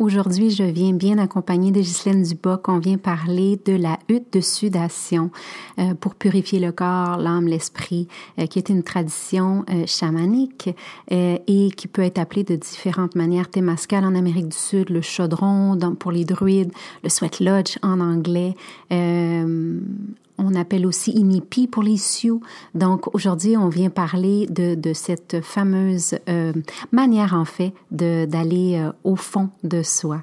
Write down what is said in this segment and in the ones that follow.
Aujourd'hui, je viens bien accompagnée de Ghislaine Duboc. On vient parler de la hutte de sudation euh, pour purifier le corps, l'âme, l'esprit, euh, qui est une tradition euh, chamanique et qui peut être appelée de différentes manières. Témascal en Amérique du Sud, le chaudron pour les druides, le sweat lodge en anglais. On appelle aussi Inipi pour les Sioux. Donc aujourd'hui, on vient parler de, de cette fameuse euh, manière en fait d'aller euh, au fond de soi.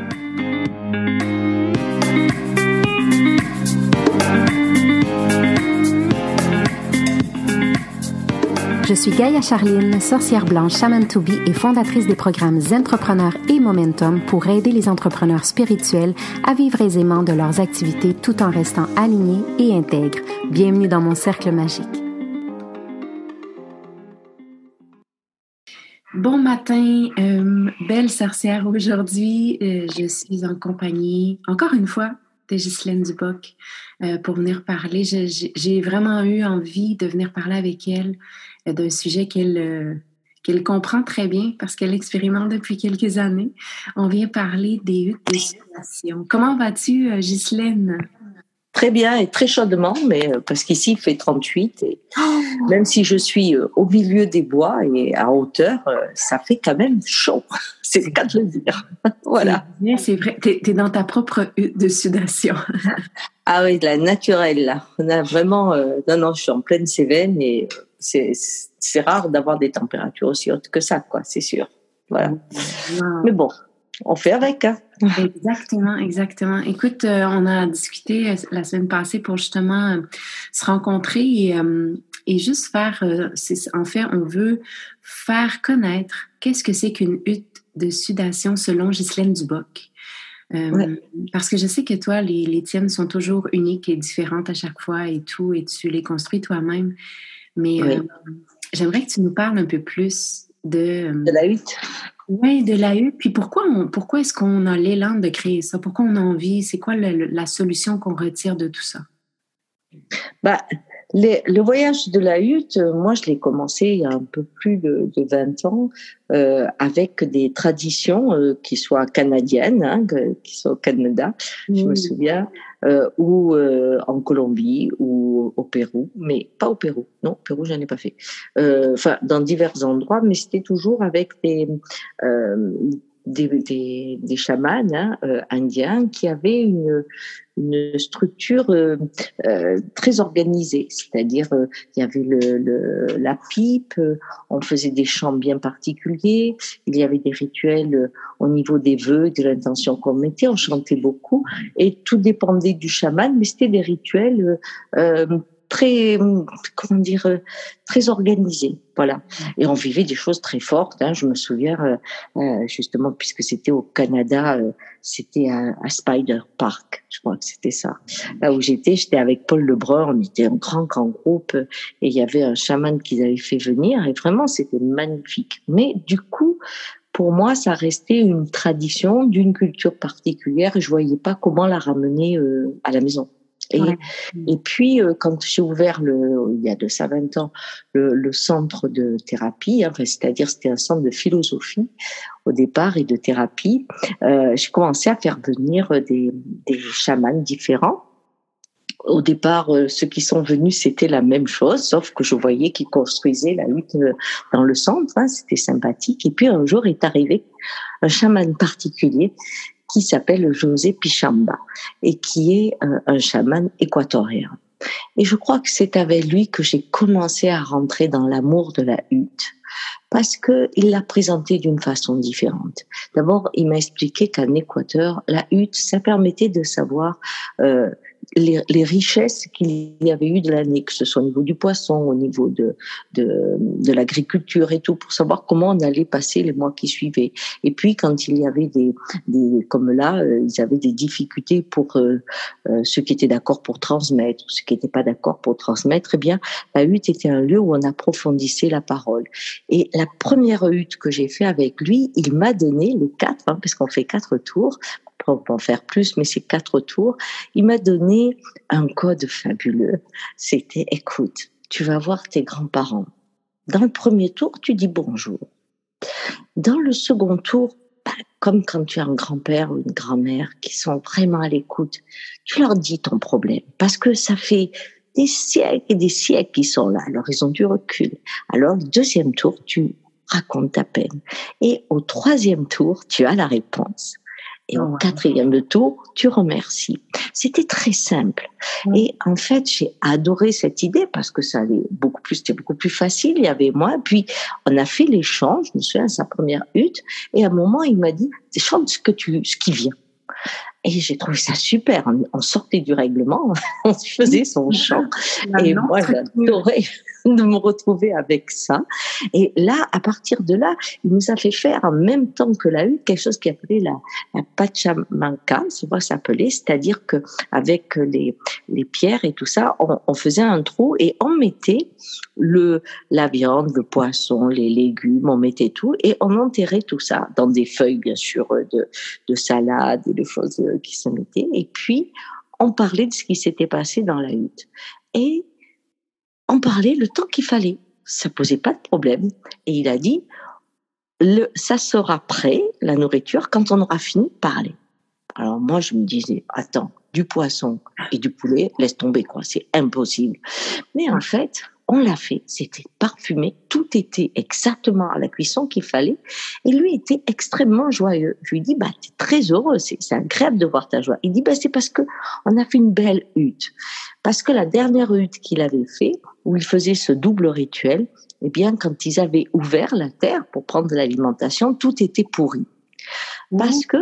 Je suis Gaïa Charline, sorcière blanche Shaman to be et fondatrice des programmes Entrepreneurs et Momentum pour aider les entrepreneurs spirituels à vivre aisément de leurs activités tout en restant alignés et intègres. Bienvenue dans mon cercle magique. Bon matin, euh, belle sorcière. Aujourd'hui, euh, je suis en compagnie, encore une fois, de Ghislaine Duboc euh, pour venir parler. J'ai vraiment eu envie de venir parler avec elle d'un sujet qu'elle euh, qu'elle comprend très bien parce qu'elle expérimente depuis quelques années. On vient parler des huttes de Comment vas-tu, euh, Ghislaine? Très bien et très chaudement, mais euh, parce qu'ici il fait 38 et oh! même si je suis au milieu des bois et à hauteur, ça fait quand même chaud. C'est le cas de le dire. voilà. C'est vrai, tu es, dans ta propre hutte de sudation. ah oui, de la naturelle là. On a vraiment, non non, je suis en pleine Cévennes et c'est rare d'avoir des températures aussi hautes que ça, quoi, c'est sûr. Voilà. Mais bon, on fait avec. Hein. Exactement, exactement. Écoute, euh, on a discuté euh, la semaine passée pour justement euh, se rencontrer et, et juste faire, en fait, on veut faire connaître qu'est-ce que c'est qu'une hutte de sudation selon Ghislaine Duboc. Parce que je sais que toi, les, les tiennes sont toujours uniques et différentes à chaque fois et tout, et tu les construis toi-même. Mais euh, j'aimerais que tu nous parles un peu plus de... Euh, de la hutte. Oui, de la hutte. Puis pourquoi, pourquoi est-ce qu'on a l'élan de créer ça? Pourquoi on a envie? C'est quoi la solution qu'on retire de tout ça? Bah, le voyage de la hutte, euh, moi, je l'ai commencé il y a un peu plus de, de 20 ans euh, avec des traditions euh, qui soient canadiennes, hein, qui soient au Canada, je me souviens, euh, ou euh, en Colombie ou au Pérou, mais pas au Pérou. Non, au Pérou, j'en ai pas fait. Enfin, dans divers endroits, mais c'était toujours avec des des, des, des chamans hein, euh, indiens qui avaient une, une structure euh, euh très organisée, c'est-à-dire euh, il y avait le, le, la pipe, on faisait des chants bien particuliers, il y avait des rituels au niveau des vœux, de l'intention qu'on mettait, on chantait beaucoup et tout dépendait du chaman, mais c'était des rituels très, comment dire, euh, très organisé. Voilà. Et on vivait des choses très fortes. Hein. Je me souviens, euh, euh, justement, puisque c'était au Canada, c'était à, Spider Park, je crois que c'était ça. Là où j'étais, j'étais avec Paul Lebrun, on était un grand, grand groupe, et il y avait un chaman qu'ils avaient fait venir, et vraiment, c'était magnifique. Mais du coup, pour moi, ça restait une tradition d'une culture particulière, et je voyais pas comment la ramener à la maison. Et, puis, euh, quand j'ai ouvert, le, il y a de ça 20 ans, le, le centre de thérapie, enfin, c'est-à-dire c'était un centre de philosophie au départ et de thérapie, euh, j'ai commencé à faire venir des, des chamans différents. Au départ, euh, ceux qui sont venus, c'était la même chose, sauf que je voyais qu'ils construisaient la hutte euh, dans le centre, hein, c'était sympathique. Et puis un jour est arrivé un chaman particulier qui s'appelle José Pichamba et qui est euh, un chaman équatorien. Et je crois que c'est avec lui que j'ai commencé à rentrer dans l'amour de la hutte, parce que il l'a présenté d'une façon différente. D'abord, il m'a expliqué qu'en Équateur, la hutte, ça permettait de savoir euh, les, les, richesses qu'il y avait eu de l'année, que ce soit au niveau du poisson, au niveau de, de, de l'agriculture et tout, pour savoir comment on allait passer les mois qui suivaient. Et puis, quand il y avait des, des comme là, euh, ils avaient des difficultés pour euh, euh, ceux qui étaient d'accord pour transmettre, ceux qui n'étaient pas d'accord pour transmettre, eh bien, la hutte était un lieu où on approfondissait la parole. Et la première hutte que j'ai fait avec lui, il m'a donné les quatre, hein, parce qu'on fait quatre tours, peut en faire plus, mais c'est quatre tours. Il m'a donné un code fabuleux. C'était, écoute, tu vas voir tes grands-parents. Dans le premier tour, tu dis bonjour. Dans le second tour, bah, comme quand tu as un grand-père ou une grand-mère qui sont vraiment à l'écoute, tu leur dis ton problème. Parce que ça fait des siècles et des siècles qu'ils sont là. Alors, ils ont du recul. Alors, le deuxième tour, tu racontes ta peine. Et au troisième tour, tu as la réponse. Et au quatrième tour, tu remercies. C'était très simple. Et en fait, j'ai adoré cette idée parce que ça allait beaucoup plus, c'était beaucoup plus facile. Il y avait moi. Puis, on a fait l'échange. Je me souviens, sa première hutte. Et à un moment, il m'a dit, chante ce que tu, ce qui vient. Et j'ai trouvé ça super. On sortait du règlement, on faisait son chant. Et moi, j'adorais de me retrouver avec ça. Et là, à partir de là, il nous a fait faire en même temps que la hutte quelque chose qui appelait la, la pachamanca, c'est ça s'appelait, c'est-à-dire que avec les, les pierres et tout ça, on, on, faisait un trou et on mettait le la viande, le poisson, les légumes, on mettait tout et on enterrait tout ça dans des feuilles bien sûr de, de salade et de choses qui se mettaient. Et puis on parlait de ce qui s'était passé dans la hutte. Et en parler le temps qu'il fallait. Ça posait pas de problème. Et il a dit, le, ça sera prêt, la nourriture, quand on aura fini de parler. Alors moi, je me disais, attends, du poisson et du poulet, laisse tomber, quoi, c'est impossible. Mais en fait, on l'a fait, c'était parfumé, tout était exactement à la cuisson qu'il fallait, et lui était extrêmement joyeux. Je lui dis, bah, t'es très heureux, c'est agréable de voir ta joie. Il dit, bah, c'est parce que on a fait une belle hutte. Parce que la dernière hutte qu'il avait fait, où il faisait ce double rituel, eh bien, quand ils avaient ouvert la terre pour prendre de l'alimentation, tout était pourri. Parce que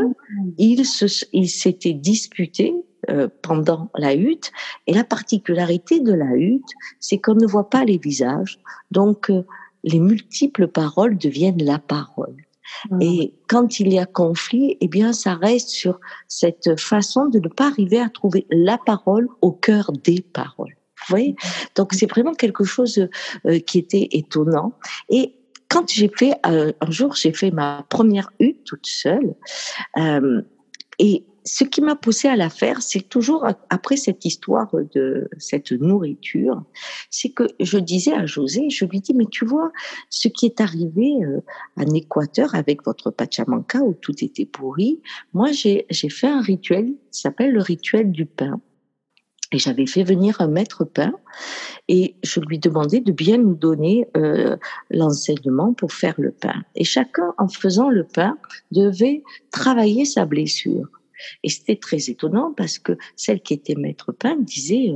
ils s'étaient disputés pendant la hutte. Et la particularité de la hutte, c'est qu'on ne voit pas les visages. Donc, euh, les multiples paroles deviennent la parole. Mmh. Et quand il y a conflit, eh bien, ça reste sur cette façon de ne pas arriver à trouver la parole au cœur des paroles. Vous voyez? Donc, c'est vraiment quelque chose euh, qui était étonnant. Et quand j'ai fait, un jour, j'ai fait ma première hutte toute seule. et ce qui m'a poussé à la faire, c'est toujours après cette histoire de cette nourriture, c'est que je disais à José, je lui dis, mais tu vois, ce qui est arrivé euh, en Équateur avec votre Pachamanca où tout était pourri, moi j'ai fait un rituel qui s'appelle le rituel du pain. Et j'avais fait venir un maître pain et je lui demandais de bien nous donner euh, l'enseignement pour faire le pain. Et chacun, en faisant le pain, devait travailler sa blessure. Et c'était très étonnant parce que celle qui était maître pain disait,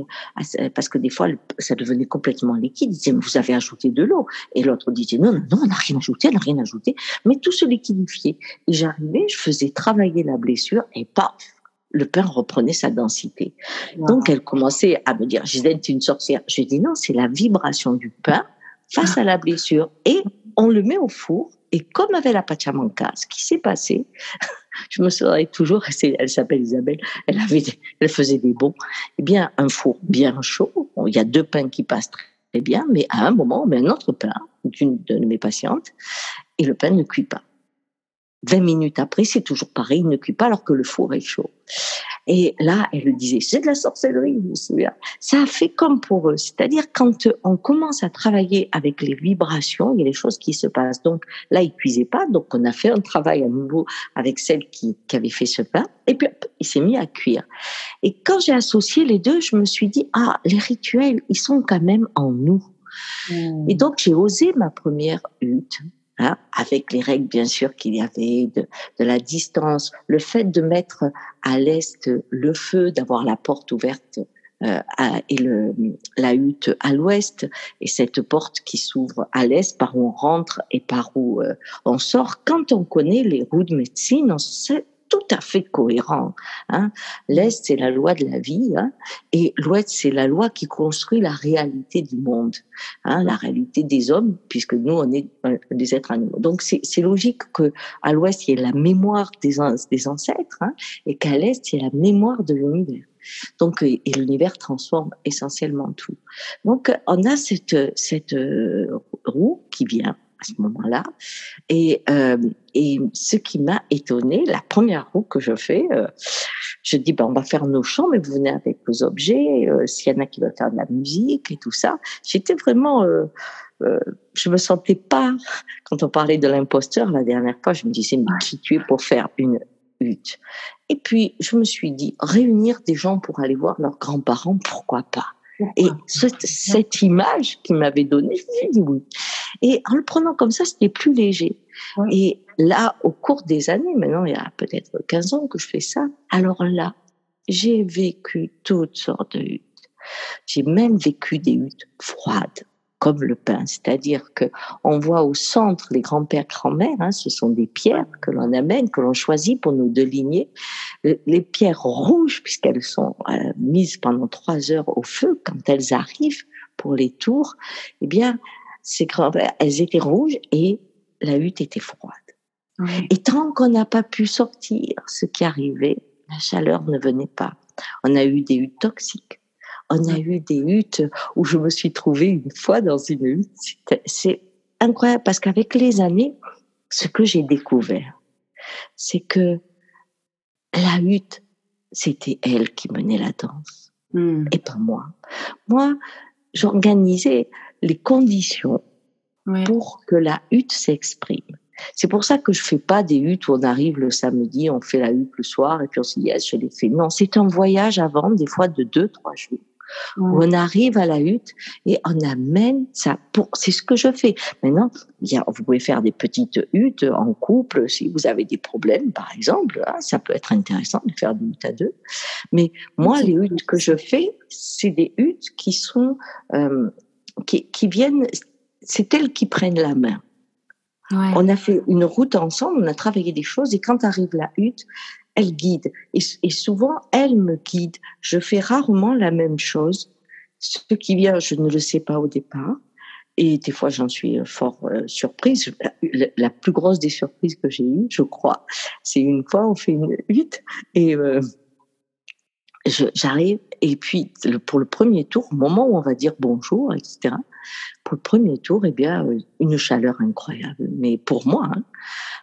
euh, parce que des fois ça devenait complètement liquide, disait vous avez ajouté de l'eau. Et l'autre disait non, non, non, on n'a rien ajouté, on n'a rien ajouté. Mais tout se liquidifiait. Et j'arrivais, je faisais travailler la blessure et paf, le pain reprenait sa densité. Donc elle commençait à me dire, Gisèle, tu es une sorcière. Je dis non, c'est la vibration du pain face à la blessure. Et on le met au four. Et comme avec la pachamanca, ce qui s'est passé, je me souviens toujours, elle s'appelle Isabelle, elle, avait, faisait des bons. Eh bien, un four bien chaud, il y a deux pains qui passent très bien, mais à un moment, on met un autre pain d'une de mes patientes et le pain ne cuit pas. 20 minutes après, c'est toujours pareil, il ne cuit pas alors que le four est chaud. Et là, elle le disait, c'est de la sorcellerie, je me souviens. Ça a fait comme pour eux. C'est-à-dire, quand on commence à travailler avec les vibrations, il y a des choses qui se passent. Donc, là, il cuisait pas. Donc, on a fait un travail à nouveau avec celle qui, qui avait fait ce pain. Et puis, il s'est mis à cuire. Et quand j'ai associé les deux, je me suis dit, ah, les rituels, ils sont quand même en nous. Mmh. Et donc, j'ai osé ma première hutte Hein, avec les règles bien sûr qu'il y avait de, de, la distance, le fait de mettre à l'est le feu, d'avoir la porte ouverte euh, et le, la hutte à l'ouest et cette porte qui s'ouvre à l'est par où on rentre et par où euh, on sort. Quand on connaît les roues de médecine, on sait tout à fait cohérent. Hein. L'Est, c'est la loi de la vie, hein, et l'Ouest, c'est la loi qui construit la réalité du monde, hein, la réalité des hommes, puisque nous, on est euh, des êtres animaux. Donc, c'est logique que à l'Ouest, il y ait la mémoire des, ancêtres, hein, et qu'à l'Est, il y ait la mémoire de l'univers. Donc, et, l'univers transforme essentiellement tout. Donc, on a cette, cette euh, roue qui vient ce moment-là. Et, euh, et ce qui m'a étonné, la première roue que je fais, euh, je dis, ben, on va faire nos chants, mais vous venez avec vos objets, euh, s'il y en a qui veulent faire de la musique et tout ça. J'étais vraiment... Euh, euh, je me sentais pas, quand on parlait de l'imposteur la dernière fois, je me disais, mais qui tu es pour faire une hutte? Et puis, je me suis dit, réunir des gens pour aller voir leurs grands-parents, pourquoi pas? Et cette, image qu'il m'avait donnée, je dit oui. Et en le prenant comme ça, c'était plus léger. Et là, au cours des années, maintenant il y a peut-être 15 ans que je fais ça, alors là, j'ai vécu toutes sortes de huttes. J'ai même vécu des huttes froides, comme le pain, c'est-à-dire que on voit au centre les grands-pères, grand-mères, hein, ce sont des pierres que l'on amène, que l'on choisit pour nos deux lignées. Les pierres rouges, puisqu'elles sont euh, mises pendant trois heures au feu, quand elles arrivent pour les tours, eh bien, ces grands-pères, elles étaient rouges et la hutte était froide. Et tant qu'on n'a pas pu sortir ce qui arrivait, la chaleur ne venait pas. On a eu des huttes toxiques on a eu des huttes où je me suis trouvée une fois dans une hutte. C'est incroyable parce qu'avec les années, ce que j'ai découvert, c'est que la hutte, c'était elle qui menait la danse hmm. et pas moi. Moi, j'organisais les conditions pour que la hutte s'exprime. C'est pour ça que je fais pas des huttes où on arrive le samedi, on fait la hutte le soir et puis on se dit yes, je l'ai fait. Non, c'est un voyage avant, des fois de deux, trois jours où on arrive à la hutte et on amène ça pour, c'est ce que je fais. Maintenant, vous pouvez faire des petites huttes en couple si vous avez des problèmes, par exemple. Hein, ça peut être intéressant de faire des huttes à deux. Mais moi, les huttes que je fais, c'est des huttes qui sont, euh, qui, qui viennent, c'est elles qui prennent la main. On a fait une route ensemble, on a travaillé des choses et quand arrive la hutte, elle guide. Et, souvent, elle me guide. Je fais rarement la même chose. Ce qui vient, je ne le sais pas au départ. Et des fois, j'en suis fort euh, surprise. La, plus grosse des surprises que j'ai eues, je crois, c'est une fois, on fait une hutte et euh, j'arrive. Et puis, pour le premier tour, au moment où on va dire bonjour, etc., pour le premier tour, eh bien, une chaleur incroyable. Mais pour moi, hein,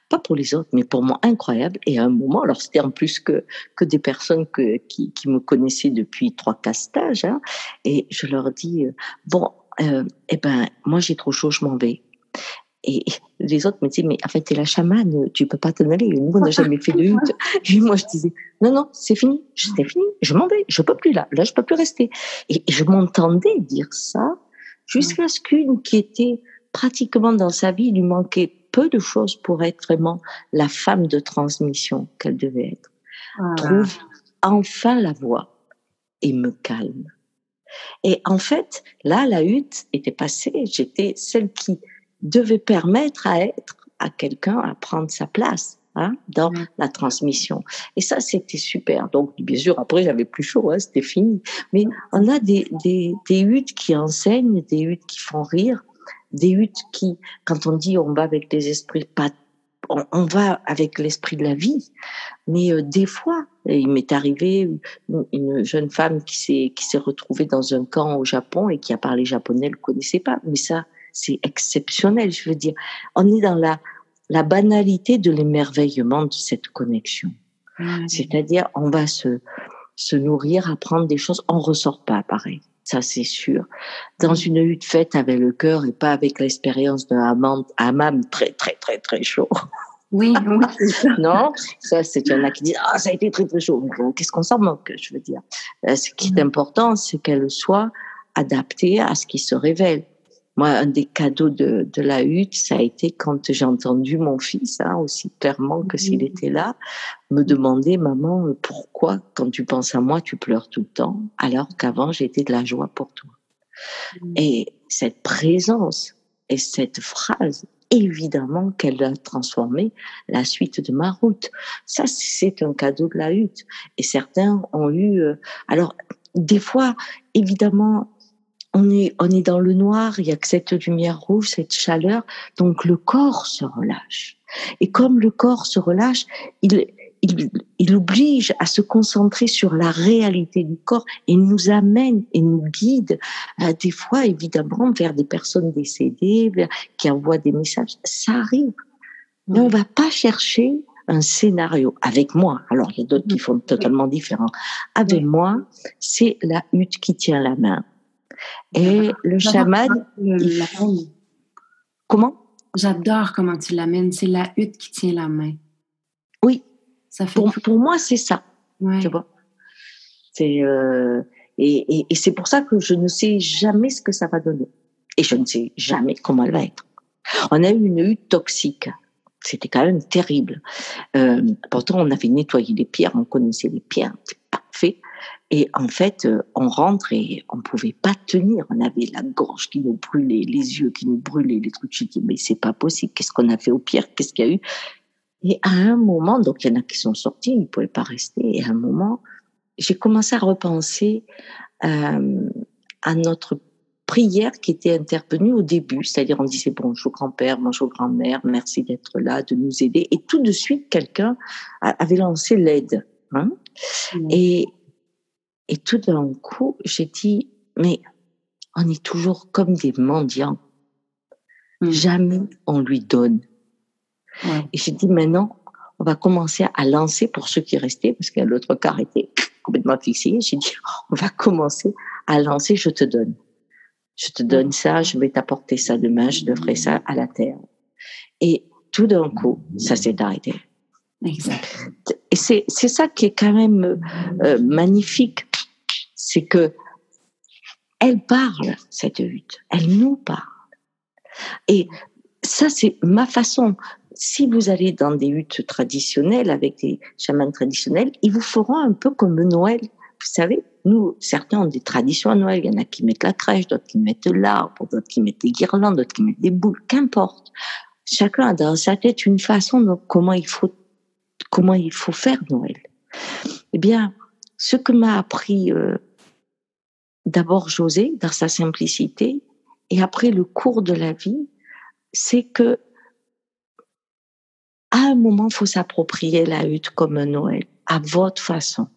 pas pour les autres, mais pour moi incroyable. Et à un moment, alors c'était en plus que que des personnes que, qui, qui me connaissaient depuis trois quatre stages, hein, et je leur dis euh, bon, euh, eh ben moi j'ai trop chaud, je m'en vais. Et les autres me disaient, mais en fait, t'es la chamane, tu peux pas t'en aller. Nous, on n'a jamais fait de hutte. Et moi, je disais, non, non, c'est fini. C'est fini. Je m'en vais. Je peux plus là. Là, je peux plus rester. Et je m'entendais dire ça jusqu'à ce qu'une qui était pratiquement dans sa vie, lui manquait peu de choses pour être vraiment la femme de transmission qu'elle devait être. Ah. Trouve enfin la voix et me calme. Et en fait, là, la hutte était passée. J'étais celle qui devait permettre à être à quelqu'un à prendre sa place. Hein, dans la transmission. Et ça, c'était super. Donc, bien sûr, après, j'avais plus chaud, hein, c'était fini. Mais on a des, des, des huttes qui enseignent, des huttes qui font rire, des huttes qui, quand on dit on va avec les esprits, pas, on, va avec l'esprit de la vie. Mais euh, des fois, il m'est arrivé une, jeune femme qui s'est qui s'est retrouvée dans un camp au Japon et qui a parlé japonais, elle ne connaissait pas. Mais ça, c'est exceptionnel. Je veux dire, on est dans la la banalité de l'émerveillement de cette connexion. C'est-à-dire, on va se se nourrir, apprendre des choses, on ressort pas pareil ça c'est sûr. Dans une hutte faite avec le cœur et pas avec l'expérience d'un hammam très très très très chaud. Oui, non, ça c'est il y en a qui disent ah ça a été très très chaud. Qu'est-ce qu'on s'en moque, je veux dire? Euh, ce qui est important, c'est qu'elle soit adaptée à ce qui se révèle. Moi, un des cadeaux de, de la hutte, ça a été quand j'ai entendu mon fils, hein, aussi clairement que s'il était là, me demander, maman, pourquoi quand tu penses à moi, tu pleures tout le temps, alors qu'avant j'étais de la joie pour toi. Et cette présence et cette phrase, évidemment qu'elle a transformé la suite de ma route. Ça, c'est un cadeau de la hutte. Et certains ont eu, euh, alors, des fois, évidemment, on est, on est dans le noir, il y a que cette lumière rouge, cette chaleur, donc le corps se relâche. Et comme le corps se relâche, il, il, il oblige à se concentrer sur la réalité du corps et nous amène et nous guide euh, des fois évidemment vers des personnes décédées, qui envoient des messages. Ça arrive. Mais on va pas chercher un scénario avec moi. Alors il y a d'autres qui font totalement différent. Avec moi, c'est la hutte qui tient la main. Et le chaman, comment? J'adore comment tu l'amènes. C'est la hutte qui tient la main. Oui. Ça fait pour, pour moi, c'est ça. Tu vois. C'est euh, et, et, et c'est pour ça que je ne sais jamais ce que ça va donner. Et je ne sais jamais comment elle va être. On a eu une hutte toxique. C'était quand même terrible. Euh, pourtant, on avait nettoyé les pierres, on connaissait les pierres. Et en fait, euh, on rentre et on pouvait pas tenir. On avait la gorge qui nous brûlait, les yeux qui nous brûlaient, les trucs. Je dis, mais c'est pas possible. Qu'est-ce qu'on a fait au pire? Qu'est-ce qu'il y a eu? Et à un moment, donc il y en a qui sont sortis, ils pouvaient pas rester. Et à un moment, j'ai commencé à repenser euh, à notre prière qui était intervenue au début, c'est-à-dire on disait bonjour grand-père, bonjour grand-mère, merci d'être là, de nous aider, et tout de suite quelqu'un avait lancé l'aide. Hein mmh. Et et tout d'un coup, j'ai dit, mais on est toujours comme des mendiants. Hmm. Jamais on lui donne. Et j'ai dit, maintenant, on va commencer à lancer pour ceux qui restaient, parce que l'autre quart était complètement fixé. J'ai dit, on va commencer à lancer, je te donne. Je te donne ça, je vais t'apporter ça demain, je te ferai ça à la terre. Et tout d'un coup, ça s'est arrêté. Exact. Et c'est, c'est ça qui est quand même euh, magnifique c'est que elle parle, cette hutte. Elle nous parle. Et ça, c'est ma façon. Si vous allez dans des huttes traditionnelles avec des chamans traditionnels, ils vous feront un peu comme Noël. Vous savez, nous, certains ont des traditions à Noël. Il y en a qui mettent la crèche, d'autres qui mettent l'arbre, d'autres qui mettent des guirlandes, d'autres qui mettent des boules. Qu'importe. Chacun a dans sa tête une façon de comment il faut, comment il faut faire Noël. Eh bien, ce que m'a appris euh, d'abord José dans sa simplicité et après le cours de la vie, c'est que à un moment, faut s'approprier la hutte comme un Noël, à votre façon.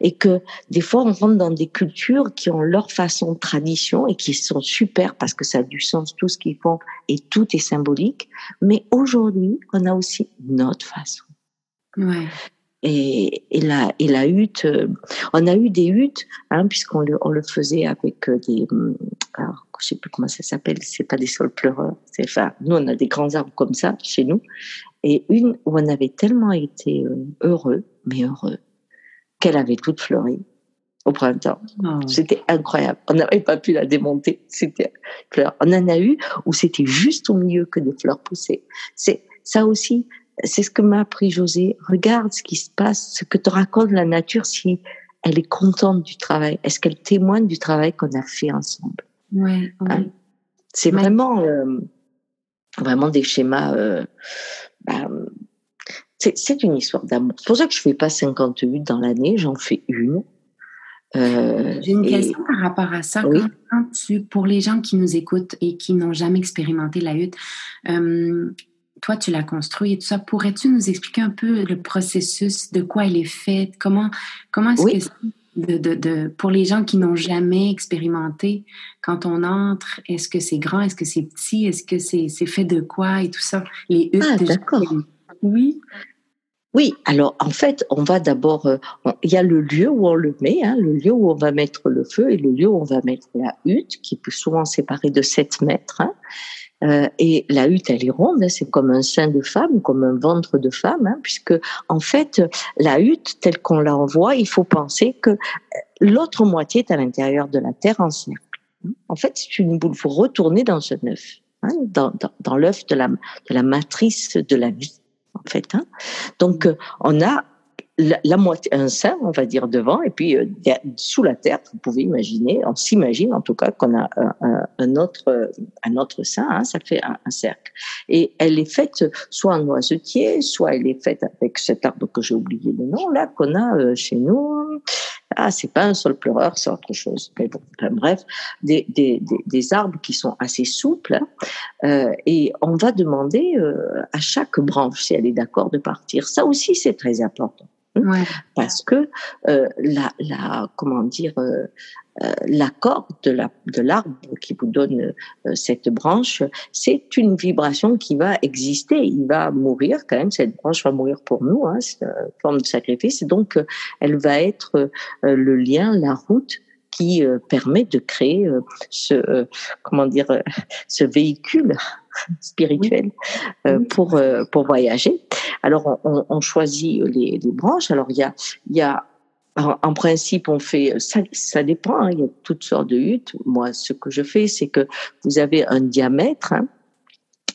Et que des fois, on rentre dans des cultures qui ont leur façon de tradition et qui sont super parce que ça a du sens, tout ce qu'ils font et tout est symbolique. Mais aujourd'hui, on a aussi notre façon. Ouais et, et, la, et la hutte, euh, on a eu des huttes, hein, puisqu'on le, on le faisait avec euh, des, hum, alors je sais plus comment ça s'appelle, c'est pas des sols pleureurs, c'est enfin, nous on a des grands arbres comme ça chez nous, et une où on avait tellement été euh, heureux, mais heureux, qu'elle avait toute fleuri au printemps. Oh. C'était incroyable. On n'avait pas pu la démonter. C'était fleur. On en a eu où c'était juste au milieu que des fleurs poussaient. C'est ça aussi c'est ce que m'a appris José. Regarde ce qui se passe, ce que te raconte la nature si elle est contente du travail. Est-ce qu'elle témoigne du travail qu'on a fait ensemble? Ouais, hein? C'est vraiment, euh, vraiment des schémas. Euh, bah, c'est une histoire d'amour. C'est pour ça que je fais pas 58 dans l'année, j'en fais une. Euh, J'ai une question par rapport à ça. Quand tu, pour les gens qui nous écoutent et qui n'ont jamais expérimenté la hutte, toi, tu l'as construit et tout ça. Pourrais-tu nous expliquer un peu le processus, de quoi elle est faite? Comment, comment est-ce que de, de, de, pour les gens qui n'ont jamais expérimenté, quand on entre, est-ce que c'est grand, est-ce que c'est petit, est-ce que c'est fait de quoi et tout ça? Les huttes. Ah, d'accord. Oui. Oui, alors en fait, on va d'abord, euh, il y a le lieu où on le met, hein, le lieu où on va mettre le feu et le lieu où on va mettre la hutte, qui peut souvent séparer de 7 mètres. Hein. Euh, et la hutte, elle est ronde, hein, c'est comme un sein de femme, comme un ventre de femme, hein, puisque en fait, la hutte, telle qu'on la voit, il faut penser que euh, l'autre moitié est à l'intérieur de la terre en cercle. En fait, c'est une boule. Vous retournez dans un œuf, hein, dans l'œuf de la, de la matrice de la vie, en fait. Hein. Donc, euh, on a la, moitié, un sein, on va dire, devant, et puis euh, sous la terre, vous pouvez imaginer, on s'imagine en tout cas qu'on a un, un, autre, un autre sein, hein, ça fait un, un, cercle. Et elle est faite soit en noisetier, soit elle est faite avec cet arbre que j'ai oublié le nom, là, qu'on a euh, chez nous. Ah, c'est pas un sol pleureur, c'est autre chose. Mais bon, bref, des, des, des, arbres qui sont assez souples, euh, et on va demander euh, à chaque branche si elle est d'accord de partir. Ça aussi, c'est très important. Ouais. Parce que euh, la, la, comment dire, euh, euh, la de la de l'arbre qui vous donne euh, cette branche, c'est une vibration qui va exister. Il va mourir quand même. Cette branche va mourir pour nous. Hein, c'est une forme de sacrifice. donc, euh, elle va être le lien, la route qui permet de créer ce comment dire ce véhicule spirituel pour pour voyager. Alors, on, on choisit les, les, branches. Alors, il y a, il y a en, principe, on fait, ça, ça dépend, hein, il y a toutes sortes de huttes. Moi, ce que je fais, c'est que vous avez un diamètre, hein,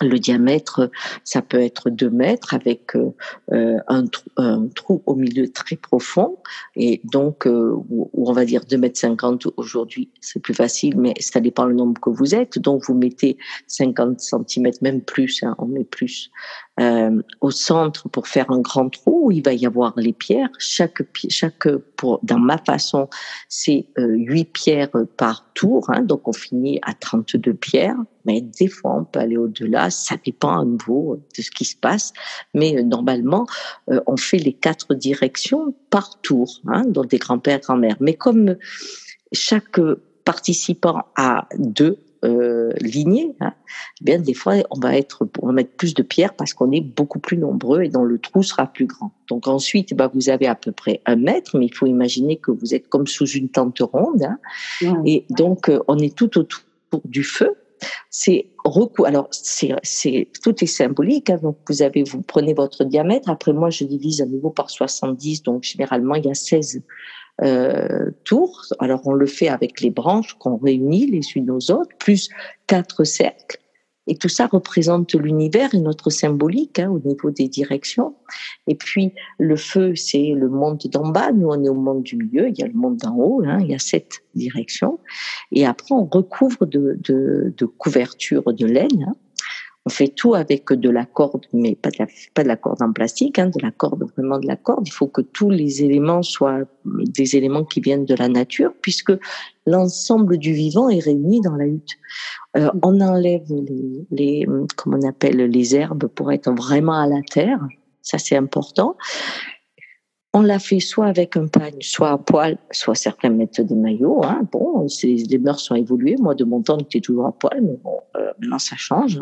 le diamètre, ça peut être 2 mètres avec euh, un, trou, un, trou, au milieu très profond et donc euh, où, on va dire 2 mètres 50 aujourd'hui, c'est plus facile, mais ça dépend le nombre que vous êtes. Donc vous mettez 50 cm, même plus, hein, on met plus euh, au centre pour faire un grand trou où il va y avoir les pierres. Chaque, chaque pour, dans ma façon, c'est euh, 8 pierres par tour, hein, donc on finit à 32 pierres. Mais des fois, on peut aller au-delà. Ça dépend à nouveau de ce qui se passe. Mais euh, normalement, euh, on fait les quatre directions par tour, hein, donc des grands-pères, grand-mères. Mais comme chaque participant a deux euh, lignée, hein, eh bien des fois on va être, on va mettre plus de pierres parce qu'on est beaucoup plus nombreux et dont le trou sera plus grand. Donc ensuite, bah, vous avez à peu près un mètre, mais il faut imaginer que vous êtes comme sous une tente ronde, hein, et donc euh, on est tout autour du feu. C'est recou alors c'est c'est tout est symbolique. Hein, donc vous avez vous prenez votre diamètre. Après moi je divise à nouveau par 70, donc généralement il y a 16 euh. Alors on le fait avec les branches qu'on réunit les unes aux autres, plus quatre cercles. Et tout ça représente l'univers et notre symbolique hein, au niveau des directions. Et puis le feu, c'est le monde d'en bas. Nous, on est au monde du milieu. Il y a le monde d'en haut. Hein, il y a sept directions. Et après, on recouvre de, de, de couverture de laine. Hein, on fait tout avec de la corde, mais pas de la, pas de la corde en plastique, hein, de la corde, vraiment de la corde. Il faut que tous les éléments soient des éléments qui viennent de la nature, puisque l'ensemble du vivant est réuni dans la hutte. Euh, on enlève les, les, comment on appelle, les herbes pour être vraiment à la terre. Ça, c'est important. On l'a fait soit avec un pagne, soit à poil, soit certains mettent des maillots. Hein. Bon, les mœurs sont évoluées. Moi, de mon temps, j'étais toujours à poil, mais bon, euh, maintenant ça change.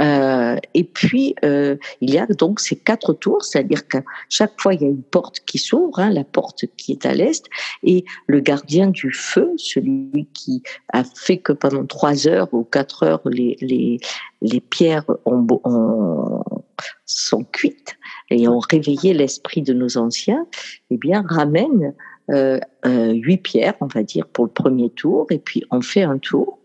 Euh, et puis, euh, il y a donc ces quatre tours, c'est-à-dire que chaque fois, il y a une porte qui s'ouvre, hein, la porte qui est à l'est, et le gardien du feu, celui qui a fait que pendant trois heures ou quatre heures, les, les, les pierres ont, ont, sont cuites et ont réveillé l'esprit de nos anciens, eh bien, ramène euh, euh, huit pierres, on va dire, pour le premier tour, et puis on fait un tour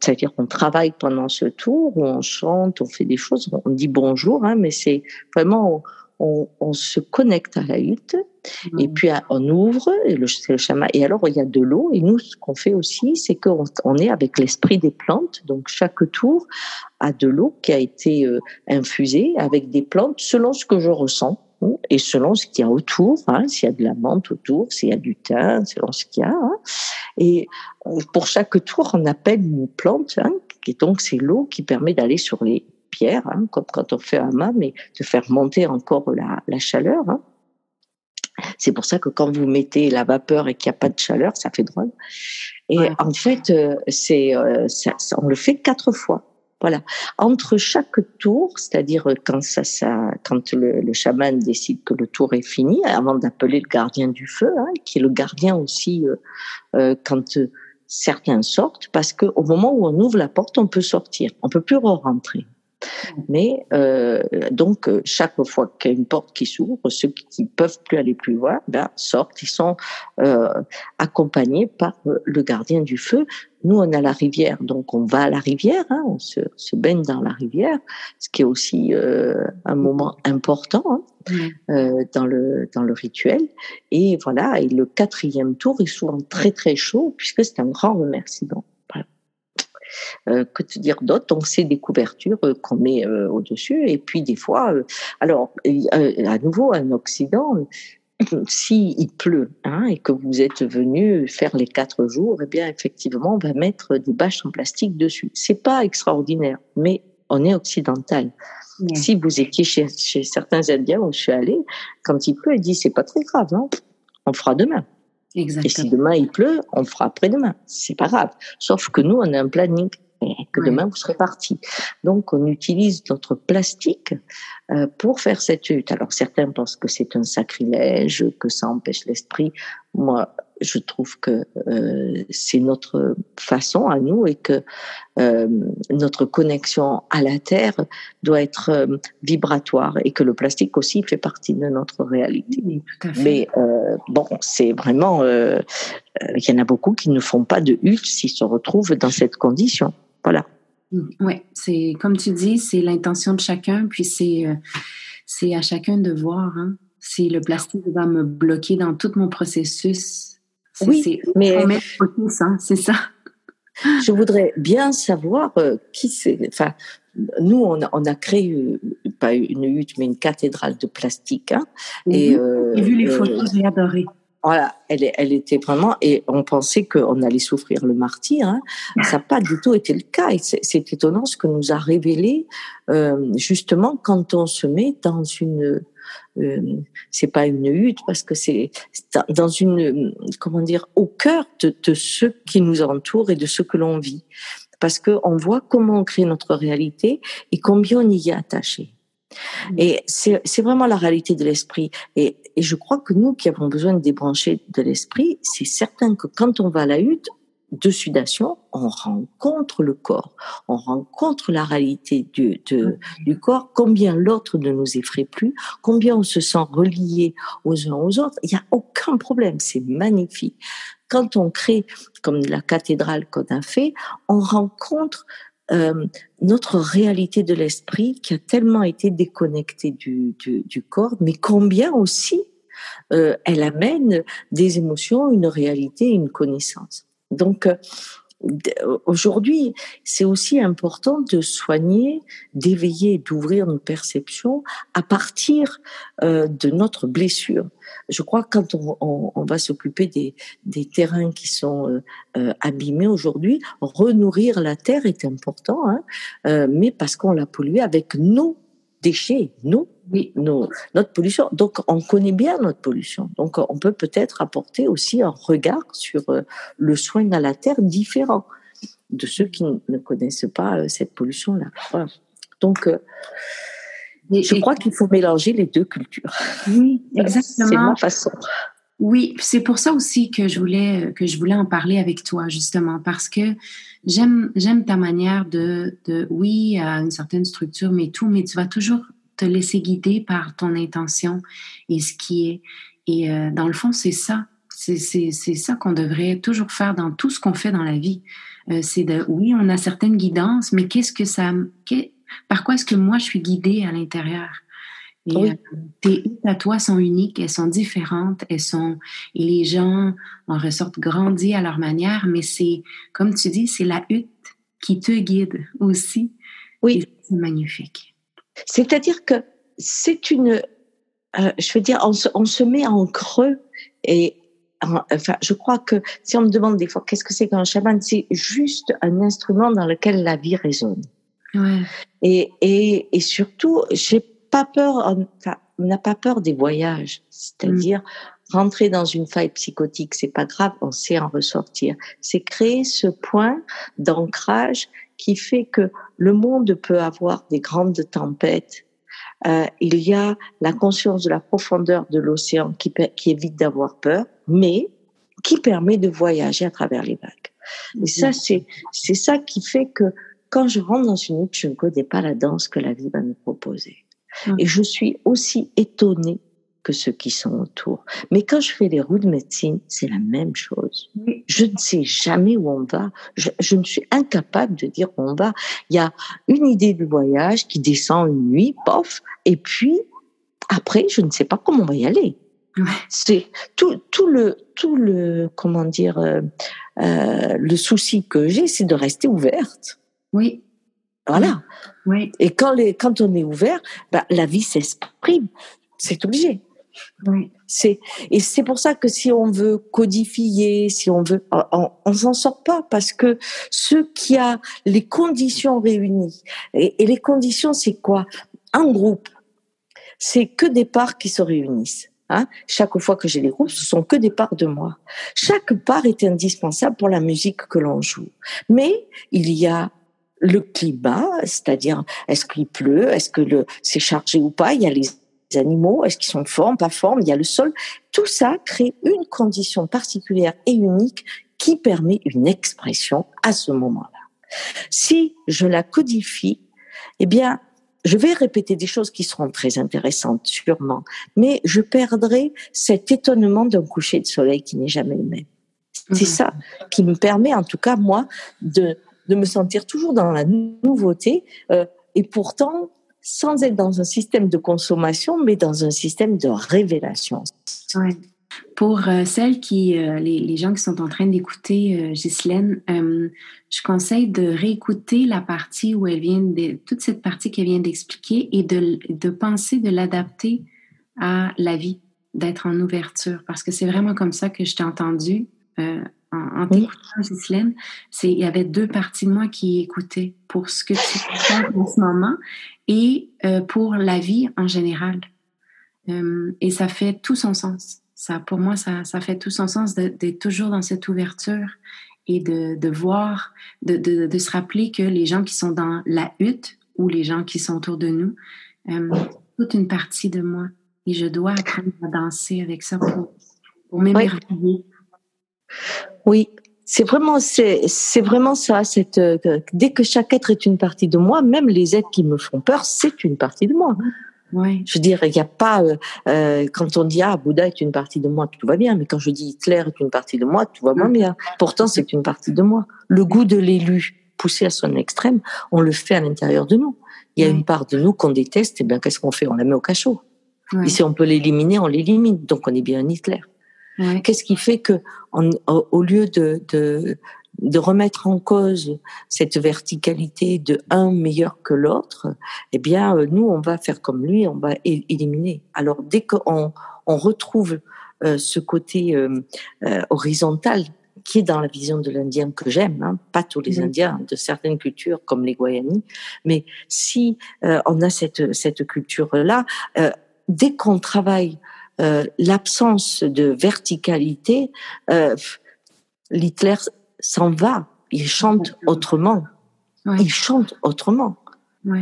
c'est-à-dire qu'on travaille pendant ce tour, où on chante, on fait des choses, on dit bonjour, hein, mais c'est vraiment, on, on, se connecte à la hutte, mmh. et puis on ouvre, et le, le chemin, et alors il y a de l'eau, et nous, ce qu'on fait aussi, c'est qu'on on est avec l'esprit des plantes, donc chaque tour a de l'eau qui a été euh, infusée avec des plantes selon ce que je ressens et selon ce qu'il y a autour, hein, s'il y a de la menthe autour, s'il y a du thym, selon ce qu'il y a. Hein. Et euh, pour chaque tour, on appelle une plante, hein, et donc c'est l'eau qui permet d'aller sur les pierres, hein, comme quand on fait un mât, mais de faire monter encore la, la chaleur. Hein. C'est pour ça que quand vous mettez la vapeur et qu'il n'y a pas de chaleur, ça fait drôle. Et en fait, euh, c'est, euh, on le fait quatre fois. Voilà. Entre chaque tour, c'est-à-dire quand ça, ça, quand le, le, chaman décide que le tour est fini, avant d'appeler le gardien du feu, hein, qui est le gardien aussi euh, euh, quand certains sortent, parce que au moment où on ouvre la porte, on peut sortir, on peut plus re rentrer. Mais euh, donc chaque fois qu'il y a une porte qui s'ouvre, ceux qui peuvent plus aller plus loin, ben, sortent. Ils sont euh, accompagnés par le gardien du feu. Nous, on a la rivière, donc on va à la rivière, hein, on se, se, baigne dans la rivière, ce qui est aussi euh, un moment important hein, euh, dans le dans le rituel. Et voilà, et le quatrième tour est souvent très très chaud puisque c'est un grand remerciement. Euh, que te dire d'autre? Donc c'est des couvertures euh, qu'on met euh, au-dessus et puis des fois, alors à nouveau un Occident, si il pleut hein, et que vous êtes venu faire les quatre jours, eh bien effectivement on va mettre des bâches en plastique dessus. C'est pas extraordinaire, mais on est occidental. Si vous étiez chez, chez, certains Indiens où je suis allée, quand il pleut, ils disent c'est pas très grave, non on fera demain. Exactement. Et si demain il pleut, on fera après-demain. C'est pas grave. Sauf que nous, on a un planning et que demain vous serez parti. Donc on utilise notre plastique euh, pour faire cette hutte. Alors certains pensent que c'est un sacrilège, que ça empêche l'esprit. Moi, je trouve que euh, c'est notre façon à nous et que euh, notre connexion à la terre doit être euh, vibratoire et que le plastique aussi fait partie de notre réalité. Mais bon, c'est vraiment, il y en a beaucoup qui ne font pas de hutte s'ils se retrouvent dans cette condition. Voilà. Oui, c'est comme tu dis, c'est l'intention de chacun, puis c'est c'est à chacun de voir. Hein. Si le plastique va me bloquer dans tout mon processus, oui, mais c'est ça. Je voudrais bien savoir euh, qui c'est. Enfin, nous, on a, on a créé euh, pas une hutte, mais une cathédrale de plastique. Hein, et euh, vu les photos, j'ai adoré. Voilà, elle, elle était vraiment, et on pensait qu'on allait souffrir le martyr. Hein. Ça n'a pas du tout été le cas. Et c'est étonnant ce que nous a révélé justement quand on se met dans une euh, c'est pas une hutte parce que c'est dans une comment dire au cœur de, de ceux qui nous entourent et de ce que l'on vit parce que on voit comment on crée notre réalité et combien on y est attaché. Mmh. Et c'est vraiment la réalité de l'esprit. Et, et, je crois que nous qui avons besoin de débrancher de l'esprit, c'est certain que quand on va à la hutte, de sudation, on rencontre le corps, on rencontre la réalité du, du corps, combien l'autre ne nous effraie plus, combien on se sent relié aux uns aux autres. Il n'y a aucun problème, c'est magnifique. Quand on crée, comme la cathédrale qu'on a fait, on rencontre euh, notre réalité de l'esprit qui a tellement été déconnectée du, du, corps, mais combien aussi euh, elle amène des émotions, une réalité, une connaissance. Donc, euh, aujourd'hui, c'est aussi important de soigner, d'éveiller, d'ouvrir nos perceptions à partir euh, de notre blessure. Je crois que quand on, va s'occuper des, terrains qui sont euh, abîmés aujourd'hui, renourrir la terre est important, hein, mais parce qu'on l'a polluée avec nos déchets, nous, oui, notre pollution. Donc, on connaît bien notre pollution. Donc, on peut peut-être apporter aussi un regard sur euh, le soin à la terre différent de ceux qui ne connaissent pas euh, cette pollution-là. Donc, euh, je crois qu'il faut mélanger les deux cultures. Oui, exactement. C'est ma façon. Oui, c'est pour ça aussi que je voulais que je voulais en parler avec toi justement parce que j'aime j'aime ta manière de de oui à une certaine structure mais tout mais tu vas toujours te laisser guider par ton intention et ce qui est. Et euh, dans le fond c'est ça. C'est c'est c'est ça qu'on devrait toujours faire dans tout ce qu'on fait dans la vie. Euh, c'est de oui on a certaines guidances mais qu'est-ce que ça par quoi est-ce que moi je suis guidée à l'intérieur? Et euh, tes à toi sont uniques, elles sont différentes, elles sont et les gens en ressortent grandis à leur manière, mais c'est comme tu dis, c'est la hutte qui te guide aussi. Oui, c'est magnifique. C'est-à-dire que c'est une, euh, je veux dire, on se, on se, met en creux et enfin, je crois que si on me demande des fois qu'est-ce que c'est qu'un chaman, c'est juste un instrument dans lequel la vie résonne. Ouais. Et, et, et surtout, j'ai pas peur, on n'a pas peur des voyages. C'est-à-dire, mm. rentrer dans une faille psychotique, c'est pas grave, on sait en ressortir. C'est créer ce point d'ancrage qui fait que le monde peut avoir des grandes tempêtes. Euh, il y a la conscience de la profondeur de l'océan qui, qui évite d'avoir peur, mais qui permet de voyager à travers les vagues. Et ça, c'est c'est ça qui fait que quand je rentre dans une hutte, je ne connais pas la danse que la vie va me proposer. Hum. Et je suis aussi étonnée que ceux qui sont autour. Mais quand je fais les roues de médecine, c'est la même chose. Je ne sais jamais où on va. Je, je, ne suis incapable de dire où on va. Il y a une idée du voyage qui descend une nuit, pof, et puis après, je ne sais pas comment on va y aller. C'est tout, tout le tout le comment dire euh, euh, le souci que j'ai, c'est de rester ouverte. Oui. Voilà. Oui. Et quand les quand on est ouvert, bah, la vie s'exprime. C'est obligé. C'est et c'est pour ça que si on veut codifier, si on veut, on, s'en sort pas parce que ce qui a les conditions réunies et, et les conditions, c'est quoi? Un groupe, c'est que des parts qui se réunissent. Hein Chaque fois que j'ai les groupes, ce sont que des parts de moi. Chaque part est indispensable pour la musique que l'on joue. Mais il y a le climat, c'est-à-dire est-ce qu'il pleut, est-ce que le c'est chargé ou pas, il y a les animaux, est-ce qu'ils sont formes, pas formes, il y a le sol. Tout ça crée une condition particulière et unique qui permet une expression à ce moment-là. Si je la codifie, eh bien, je vais répéter des choses qui seront très intéressantes, sûrement, mais je perdrai cet étonnement d'un coucher de soleil qui n'est jamais le même. C'est mhm. ça qui me permet, en tout cas, moi, de, de me sentir toujours dans la nouveauté, euh, et pourtant sans être dans un système de consommation, mais dans un système de révélation. Ouais. Pour euh, celles qui, euh, les, les, gens qui sont en train d'écouter euh, Ghislaine, euh, je conseille de réécouter la partie où elle vient de, toute cette partie qu'elle vient d'expliquer et de, de penser de l'adapter à la vie, d'être en ouverture, parce que c'est vraiment comme ça que je t'ai entendu en, en t'écoutant, Ghislaine. Il y avait deux parties de moi qui écoutaient pour ce que tu fais en ce moment et pour la vie en général. et ça fait tout son sens ça, pour moi, ça, ça fait tout son sens d'être toujours dans cette ouverture et de, de voir, de, de, de, se rappeler que les gens qui sont dans la hutte ou les gens qui sont autour de nous, euh, toute une partie de moi. Et je dois apprendre à danser avec ça pour, pour m'émerveiller. Oui. C'est vraiment, c'est, c'est vraiment ça. Cette, euh, dès que chaque être est une partie de moi, même les êtres qui me font peur, c'est une partie de moi. Je veux dire, il n'y a pas euh, euh, quand on dit ah Bouddha est une partie de moi, tout va bien. Mais quand je dis Hitler est une partie de moi, tout va moins mm. bien. Pourtant, c'est une partie de moi. Le goût de l'élu poussé à son extrême, on le fait à l'intérieur de nous. Il y a une part de nous qu'on déteste. Et eh bien, qu'est-ce qu'on fait? On la met au cachot. Et si on peut l'éliminer, on l'élimine. Donc, on est bien un Qu'est-ce qui fait que, au lieu de, de, de remettre en cause cette verticalité de un meilleur que l'autre, eh bien, euh, nous, on va faire comme lui, on va éliminer. Alors, dès qu'on on retrouve euh, ce côté euh, horizontal qui est dans la vision de l'Indien que j'aime, hein, pas tous les Indiens, de certaines cultures comme les Guayani, mais si on a cette, cette culture-là, dès qu'on travaille l'absence de verticalité, l'Hitler s'en va. Il chante autrement. Il chante autrement.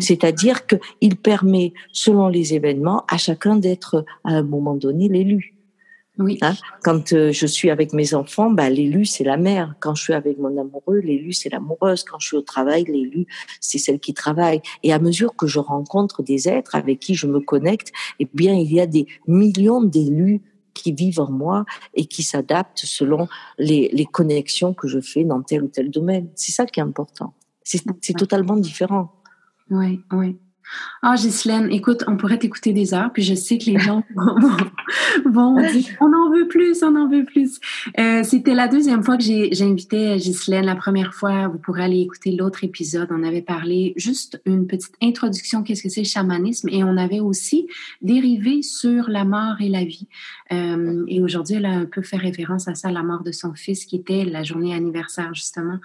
C'est-à-dire qu'il permet, selon les événements, à chacun d'être à un moment donné l'élu. Oui. Hein? Quand euh, je suis avec mes enfants, bah, l'élu c'est la mère. Quand je suis avec mon amoureux, l'élu c'est l'amoureuse. Quand je suis au travail, l'élu c'est celle qui travaille. Et à mesure que je rencontre des êtres avec qui je me connecte, eh bien il y a des millions d'élus qui vivent en moi et qui s'adaptent selon les, les, connexions que je fais dans tel ou tel domaine. C'est ça qui est important. C'est totalement différent. Oui, oui. Ah, Ghislaine, écoute, on pourrait t'écouter des heures, puis je sais que les gens vont, dire on en veut plus, on en veut plus. Euh, C'était la deuxième fois que j'ai invité Ghislaine. La première fois, vous pourrez aller écouter l'autre épisode. On avait parlé juste une petite introduction, qu'est-ce que c'est le chamanisme, et on avait aussi dérivé sur la mort et la vie. Euh, et aujourd'hui, elle a un peu fait référence à ça, la mort de son fils, qui était la journée anniversaire, justement.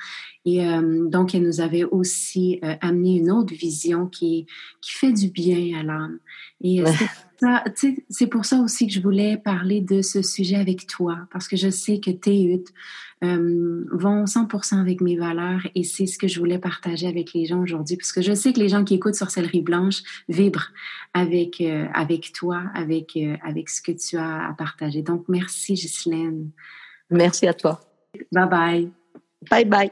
Et euh, donc, elle nous avait aussi euh, amené une autre vision qui, qui fait du bien à l'âme. Et c'est pour ça aussi que je voulais parler de ce sujet avec toi, parce que je sais que tes huttes euh, vont 100% avec mes valeurs et c'est ce que je voulais partager avec les gens aujourd'hui, parce que je sais que les gens qui écoutent sur Céleri Blanche vibrent avec, euh, avec toi, avec, euh, avec ce que tu as à partager. Donc, merci Ghislaine. Merci à toi. Bye bye. Bye bye.